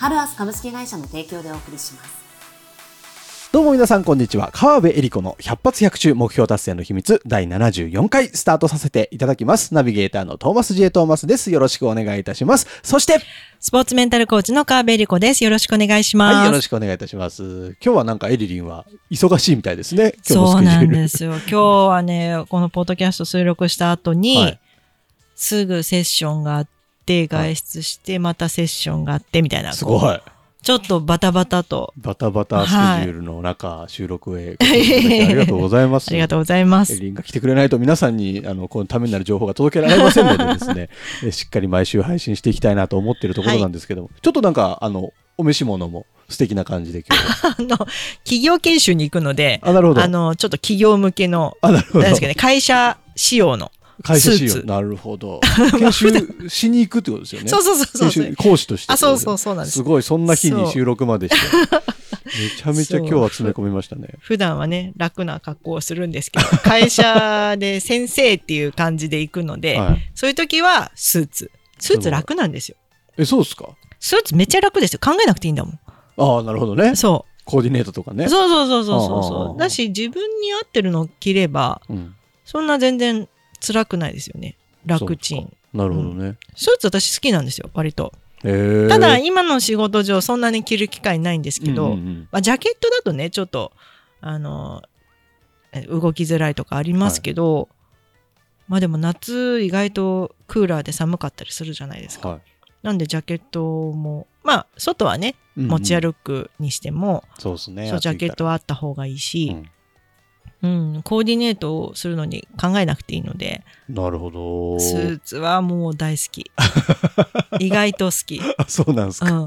ハルアス株式会社の提供でお送りしますどうも皆さんこんにちは。川辺恵里子の100発100中目標達成の秘密第74回スタートさせていただきます。ナビゲーターのトーマスジェイトーマスです。よろしくお願いいたします。そして、スポーツメンタルコーチの川辺理子です。よろしくお願いします。はい、よろしくお願いいたします。今日はなんかエリリンは忙しいみたいですね。そう。なんですよ。今日はね、このポッドキャスト収録した後に、はいすぐセッションがあって、外出して、またセッションがあって、みたいな。すごい。ちょっとバタバタと。バタバタスケジュールの中、収録へありがとうございます。ありがとうございまエす。リンが来てくれないと皆さんにあのこのためになる情報が届けられませんのでですね えしっかり毎週配信していきたいなと思っているところなんですけども、ちょっとなんかあのお召し物も素敵な感じで あの、企業研修に行くので、あなるほどあの、ちょっと企業向けの、あなるほどなんですかね、会社仕様の。会社なるほど。研修しに行くってことですよね。そうそうそうそう講師として。あ、そうそうそうなんです。す。ごいそんな日に収録までして。めちゃめちゃ今日は詰め込みましたね。普段はね、楽な格好をするんですけど、会社で先生っていう感じで行くので、はい。そういう時はスーツ。スーツ楽なんですよ。えそうですか？スーツめっちゃ楽ですよ。考えなくていいんだもん。ああなるほどね。そコーディネートとかう。ね。そうそうそうそうそう。だし、自分に合ってるのを着れば、うん。そんな全然辛くないですよね。楽ちん。なるほどね、スーツ私好きなんですよ、割と。ただ、今の仕事上そんなに着る機会ないんですけど、うんうんうんまあ、ジャケットだとね、ちょっと、あの、え動きづらいとかありますけど、まあでも夏意外とクーラーで寒かったりするじゃないですか。はいなんでジャケットも、まあ外はね、うんうん持ち歩くにしても、そうですね。ジャケットはあった方がいいしう、んうん、コーディネートをするのに考えなくていいので、なるほど。スーツはもう大好き。意外と好き。あそうなんですか。うん。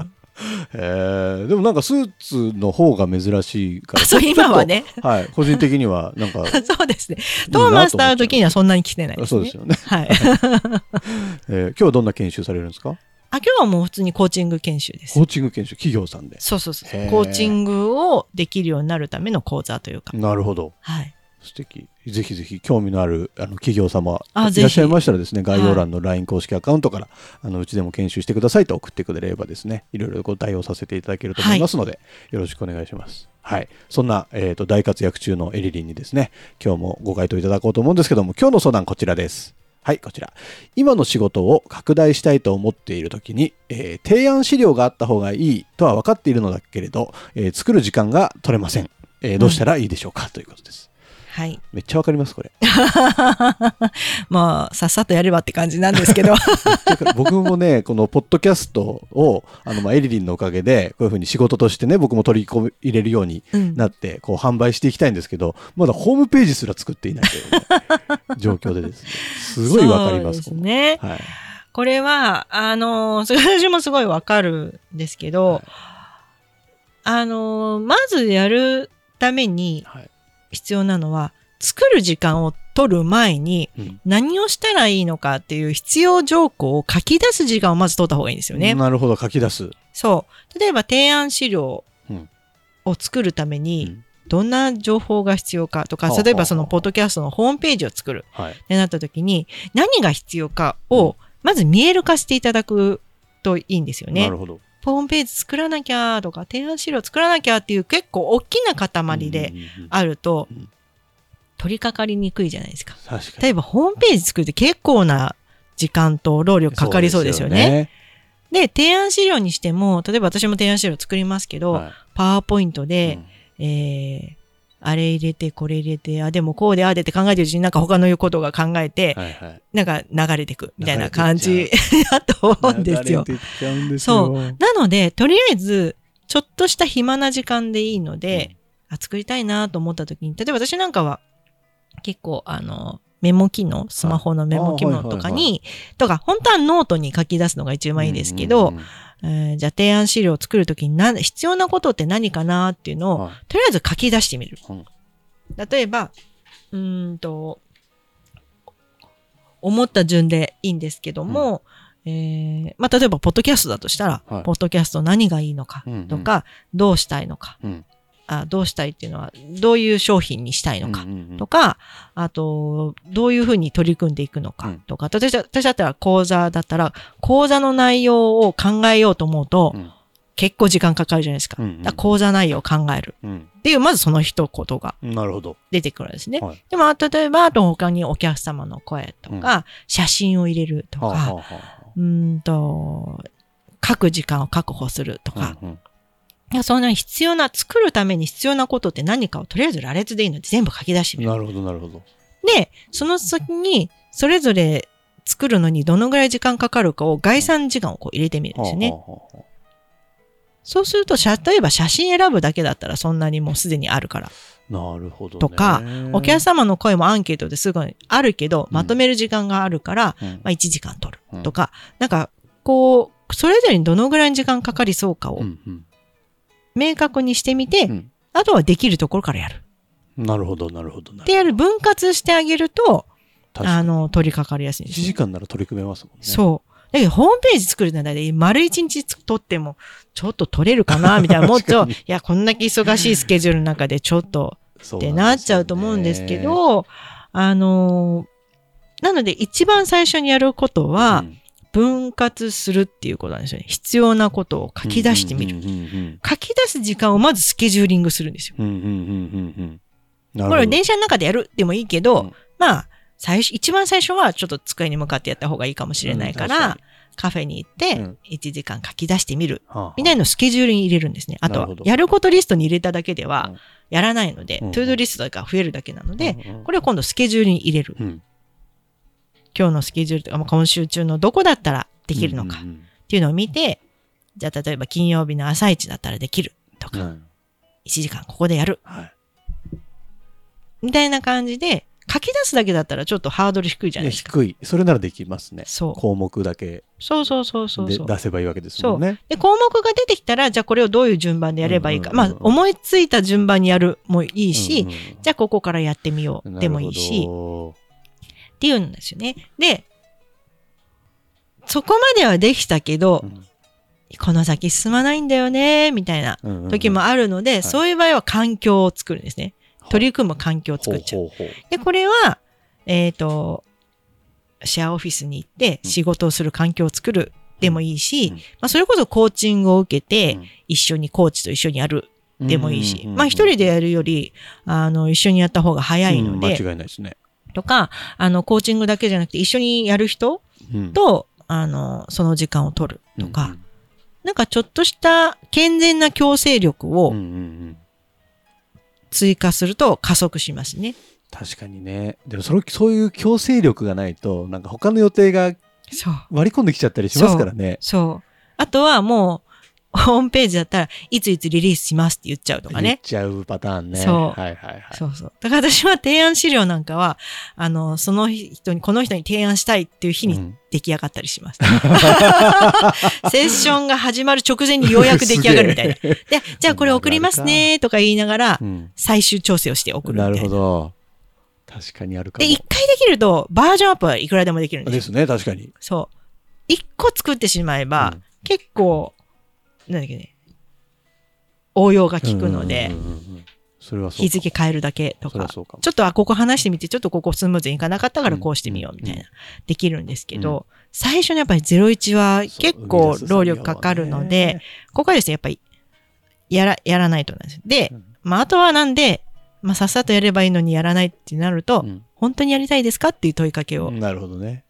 へえでもなんかスーツの方が珍しいから。そう、今はね。はい。個人的にはなんか。そうですね。トーマスと会う時にはそんなに来てないですね。そうですよね。はい。えー今日はどんな研修されるんですか？あ、今日はもう普通にコーチング研修ですコ。ーチング研修、企業さんで。そうそうそう。コーチングをできるようになるための講座というか。なるほど。はい。素敵。ぜひぜひ興味のあるあの企業様あいらっしゃいましたらですね、概要欄の LINE 公式アカウントから、あのうちでも研修してくださいと送ってくれればですね、いろいろご対応させていただけると思いますので、よろしくお願いします。はい。そんな、えっ、と、大活躍中のエリリンにですね、今日もご回答いただこうと思うんですけども、今日の相談こちらです。はい、こちら。今の仕事を拡大したいと思っている時に、えー提案資料があった方がいいとは分かっているのだけれど、えー作る時間が取れません。えーどうしたらいいでしょうか、ということです。はい。めっちゃわかります、これ。まあ、さっさとやればって感じなんですけど。僕もね、このポッドキャストを、あの、まあ、エリリンのおかげで、こういうふうに仕事としてね、僕も取り込み入れるようにうんなって、こう、販売していきたいんですけど、まだホームページすら作っていないという、ね、状況でですね、すごいわかります。そうね。はい。これは、あの私もすごいわかるんですけど、はいあのー、まずやるためにはい。必要なのは、作る時間を取る前にうん何をしたらいいのかっていう必要条項を書き出す時間をまず取った方がいいんですよね。なるほど、書き出す。そう。例えば提案資料うんを作るためうにんどんな情報が必要かとか、はあ例えばそのポッドキャストのホームページを作るはい。ってなった時に何が必要かをまず見える化していただくといいんですよねなる。ほど。ホームページ作らなきゃとか提案資料作らなきゃっていう結構大きな塊であるとうん。取り掛かりにくいじゃないですか。例えばホームページ作るって結構な時間と労力かかりそうですよね。で、提案資料にしても、例えば私も提案資料作りますけど、はい。パワーポイントうで、ん。えー、あれ入れて、これ入れて、あ、でもこうで、ああでって考えてるうちになんか他のことが考えて、はいはい。なんか流れてくみたいな感じ だと思うんですよ。すそよ。なので、とりあえず、ちょっとした暇な時間でいいので、あ作りたいなと思った時に、例えば私なんかは結構あの、メモ機能、スマホのメモ機能とかに、とか、本当はノートに書き出すのが一番いいですけど、うんうんうんえーじゃあ提案資料を作るときに何必要なことって何かなっていうのを、はい。とりあえず書き出してみる。うん。例えば、うーんと、思った順でいいんですけども、えーまあ、例えば、ポッドキャストだとしたら、はい。ポッドキャスト何がいいのかとか、どうしたいのか、うんあ、どうしたいっていうのは、どういう商品にしたいのか、うんうんうん。とか、あと、どういうふうに取り組んでいくのかうん。とか、私だ私だったら講座だったら、講座の内容を考えようと思うと、うん。結構時間かかるじゃないですか。うんうんだから講座内容を考える。うん。っていう、まずその一言が。出てくるんですね。はい。でも、例えば、あと他にお客様の声とか、写真を入れるとか、はあはあはうーんと、書く時間を確保するとか、あうんうんそんな必要な、作るために必要なことって何かをとりあえず羅列でいいので全部書き出してみる。なるほど、なるほど。で、その先に、それぞれ作るのにどのぐらい時間かかるかを概算時間をこう入れてみるんですよね。はあはあはあそうすると、例えば写真選ぶだけだったらそんなにもうすでにあるから。なるほどね。とかお客様の声もアンケートですぐにあるけど、まとめる時間があるから、うんまあ1時間取るとか、なんか、こう、それぞれにどのぐらいの時間かかりそうかをうんうん明確にしてみて、うんあとはできるところからやる。なるほど、なるほど。でやる、分割してあげると、あの、取り掛かりやすいんです1よ。時間なら取り組めますもんね。そう。だけど、ホームページ作るならで、丸一日取っても、ちょっと取れるかな、みたいな。もっと、いや、こんだけ忙しいスケジュールの中で、ちょっと、ってなっちゃうと思うんですけ、ど、あのーなので、一番最初にやることは、分割するっていうことなんですよね。必要なことを書き出してみる。書き出す時間をまずスケジューリングするんですよ。これ電車の中でやるでもいいけど、うんまあ、最初、一番最初はちょっと机に向かってやった方がいいかもしれないから、うんカフェに行ってうん、1時間書き出してみる。みたいなのをスケジュールに入れるんですね。あとはやることリストに入れただけではうん、やらないので、うんトゥードリストが増えるだけなので、これを今度スケジュールに入れる。うん今日のスケジュールとか、まあ今週中のどこだったらできるのかっていうのを見て、じゃあ例えば金曜日の朝一だったらできるとか、うんうん1時間ここでやるはいみたいな感じで、書き出すだけだったらちょっとハードル低いじゃないですか。低い。それならできますね。そう項目だけそうそうそうそうそう。で出せばいいわけですもんね。で、項目が出てきたら、じゃあこれをどういう順番でやればいいか。まあ、思いついた順番にやるもいいし、うんうんじゃあここからやってみようでもいいし、なるほっていうんですよね。で、そこまではできたけど、どうん。この先進まないんだよね、みたいなうんうん時もあるので、い。そういう場合は環境を作るんですね。取り組む環境を作っちゃう。ほうほうほうで、これは、えっ、と、シェアオフィスに行ってうん。仕事をする環境を作るでもいいし、うん。まあ、それこそコーチングを受けて、うん。一緒にコーチと一緒にやるでもいいし、うんうんうん。まあ一人でやるより、あの、一緒にやった方が早いので、うん間違いないですね。とか、あの、コーチングだけじゃなくて一緒にやる人うんと、あの、その時間を取るとか、うんなんかちょっとした健全な強制力をうんうんうん追加すると加速しますね。確かにね。でもそのそういう強制力がないと、なんか他の予定がそう。割り込んできちゃったりしますからね。そう。あとはもう、ホームページだったらいついつリリースしますって言っちゃうとかね。言っちゃうパターンね。そうはいはいはい。そうそう。だから私は提案資料なんかは、あの、その人に、この人に提案したいっていう日にうん出来上がったりします。セッションが始まる直前にようやく出来上がるみたいな。で、じゃあこれ送りますねとか言いながらう、ん最終調整をして送るみたないるな。ほど。確かにあるかで、も。一回できると、バージョンアップはいくらでもできるんですよ。ですね、確かに。そう。一個作ってしまえば、うん結構、なんだっけね、応用が効くので、日付変えるだけとか。ちょっとあ、ここ話してみて、ちょっとここスムーズにいかなかったからうんこうしてみようみたいな、うできるんですけど、最初にやっぱり01は結構労力かかるので、、ここはですね、やっぱり、やら、やらないとなんです。でうん、まあ、あとはなんで、まあ、さっさとやればいいのにやらないってなると、うん。本当にやりたいですかっていう問いかけを、なるほどね。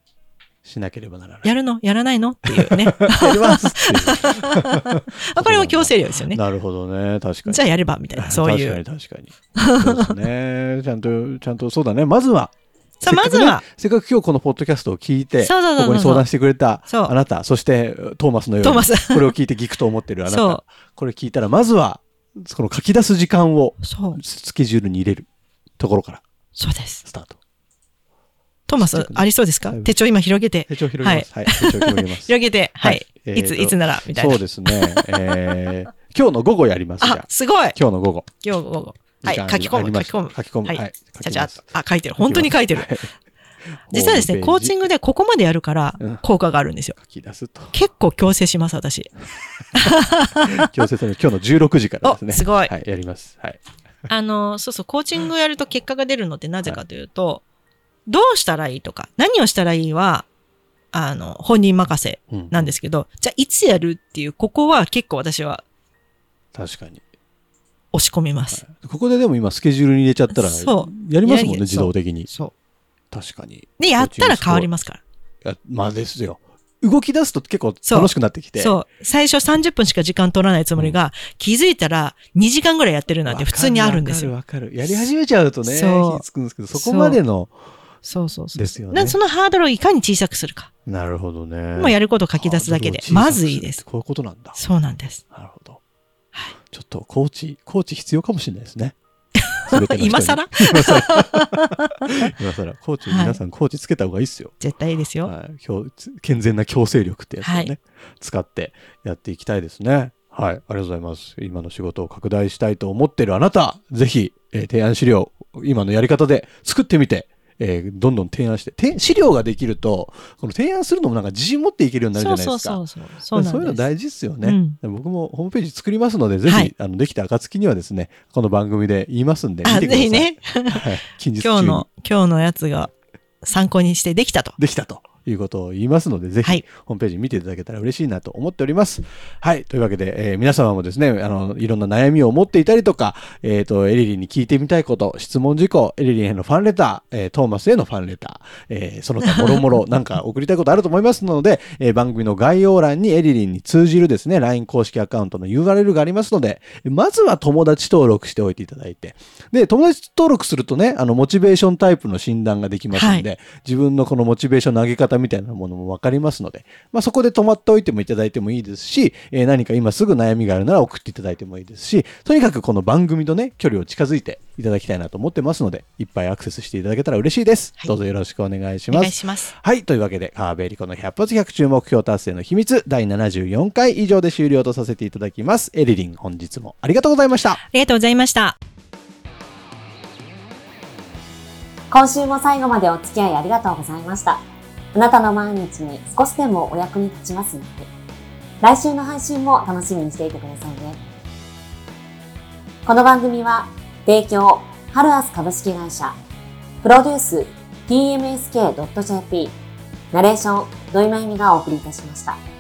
しなければならない。やるの？やらないの？っていうね。やります あこれも強制量ですよね。なるほどね。確かに。じゃあやればみたいな、そういう。確かに確かに。そうですね。ちゃんと、ちゃんと、そうだね。まずは、さあ、まずは、せっかく今日このポッドキャストを聞いて、ここに相談してくれたあなた、そしてトーマスのように、トーマスこれを聞いてギクと思ってるあなた、これ聞いたら、まずは、この書き出す時間をスケジュールに入れるところからそうです。スタート。トーマス、ありそうですか？はい手帳今広げて、手帳広げます。はい。手帳広げます。広げて、はい。いつ、いつなら、みたいな。そうですね。えー今日の午後やります。ああ、すごい今日の午後。今日午後。はい、書き込む、書き込む。書き込む。はいはい。書きじゃあ書いてる。本当に書いてる。実はですね、コーチンググでここまでやるからうん効果があるんですよ。書き出すと。結構強制します、私。強制される今日の16時からですね。おすごいはい、やります。はい。あの、そうそう、コーチングやると結果が出るのってなぜかというと、どうしたらいいとか、何をしたらいいは、あの、本人任せうんなんですけど、じゃあいつやるっていう、ここは結構私は確かに。押し込みます。ここででも今スケジュールに入れちゃったら、そうやりますもんね、自動的に。そ確かに。う。で、やったら変わりますから。やまあですよ。動き出すと結構楽しくなってきて。そう。最初30分しか時間取らないつもりが、気づいたら2時間ぐらいやってるなんて普通にあるんですよ。わかるわかる。やり始めちゃうとね、そう火つくんですけど、そこまでの、そうそうそう。ですよねなそのハードルをいかに小さくするか。なるほどね。もうやることを書き出すだけで。まずいいです。。こういうことなんだ。そうなんです。なるほど。はいちょっとコーチ、コーチ必要かもしれないですね。今更？今更コーチ、はい皆さんコーチつけた方がいいっすよ。絶対いいですよ。はい、強健全な強制力ってやつをね、はい使ってやっていきたいですね。はい、ありがとうございます。今の仕事を拡大したいと思ってるあなた、ぜひ、えー提案資料、今のやり方で作ってみて、えーどんどん提案して、て資料ができると、この提案するのもなんか自信持っていけるようになるじゃないですか。そうそうそう。そうなんです。いうの大事ですよね、僕もホームページ作りますので、ぜひ、はいあのできた暁にはですね、この番組で言いますんで、見あ、てください。ぜひね、はい、近日今日の、今日のやつが参考にしてできたと。できたということを言いますので、ぜひ、はいホームページ見ていただけたら嬉しいなと思っております。はい。というわけで、えー皆様もですね、あの、いろんな悩みを持っていたりとか、えっ、と、エリリンに聞いてみたいこと、質問事項、エリリンへのファンレター、えートーマスへのファンレター、えーその他もろもろ なんか送りたいことあると思いますので、えー番組の概要欄にエリリンに通じるですね、LINE 公式アカウントの URL がありますので、まずは友達登録しておいていただいて、で、友達登録するとね、あの、モチベーションタイプの診断ができますので、自分のこのモチベーションの上げ方みたいなものもわかりますので、まあ、そこで止まっておいてもいただいてもいいですし、えー何か今すぐ悩みがあるなら送っていただいてもいいですし、とにかくこの番組とね、距離を近づいていただきたいなと思ってますので、いっぱいアクセスしていただけたら嬉しいです。はいどうぞよろしくお願いしおます。願いします。はい。というわけで、川辺エリコの100発100中目標達成の秘密、第74回以上で終了とさせていただきます。エリリン、本日もありがとうございました。ありがとうございました。今週も最後までお付き合いありがとうございました。あなたの毎日に少しでもお役に立ちますように。来週の配信も楽しみにしていてくださいね。この番組は、提供、ハルアス株式会社、プロデュース、tmsk.jp、ナレーション、土井まゆみがお送りいたしました。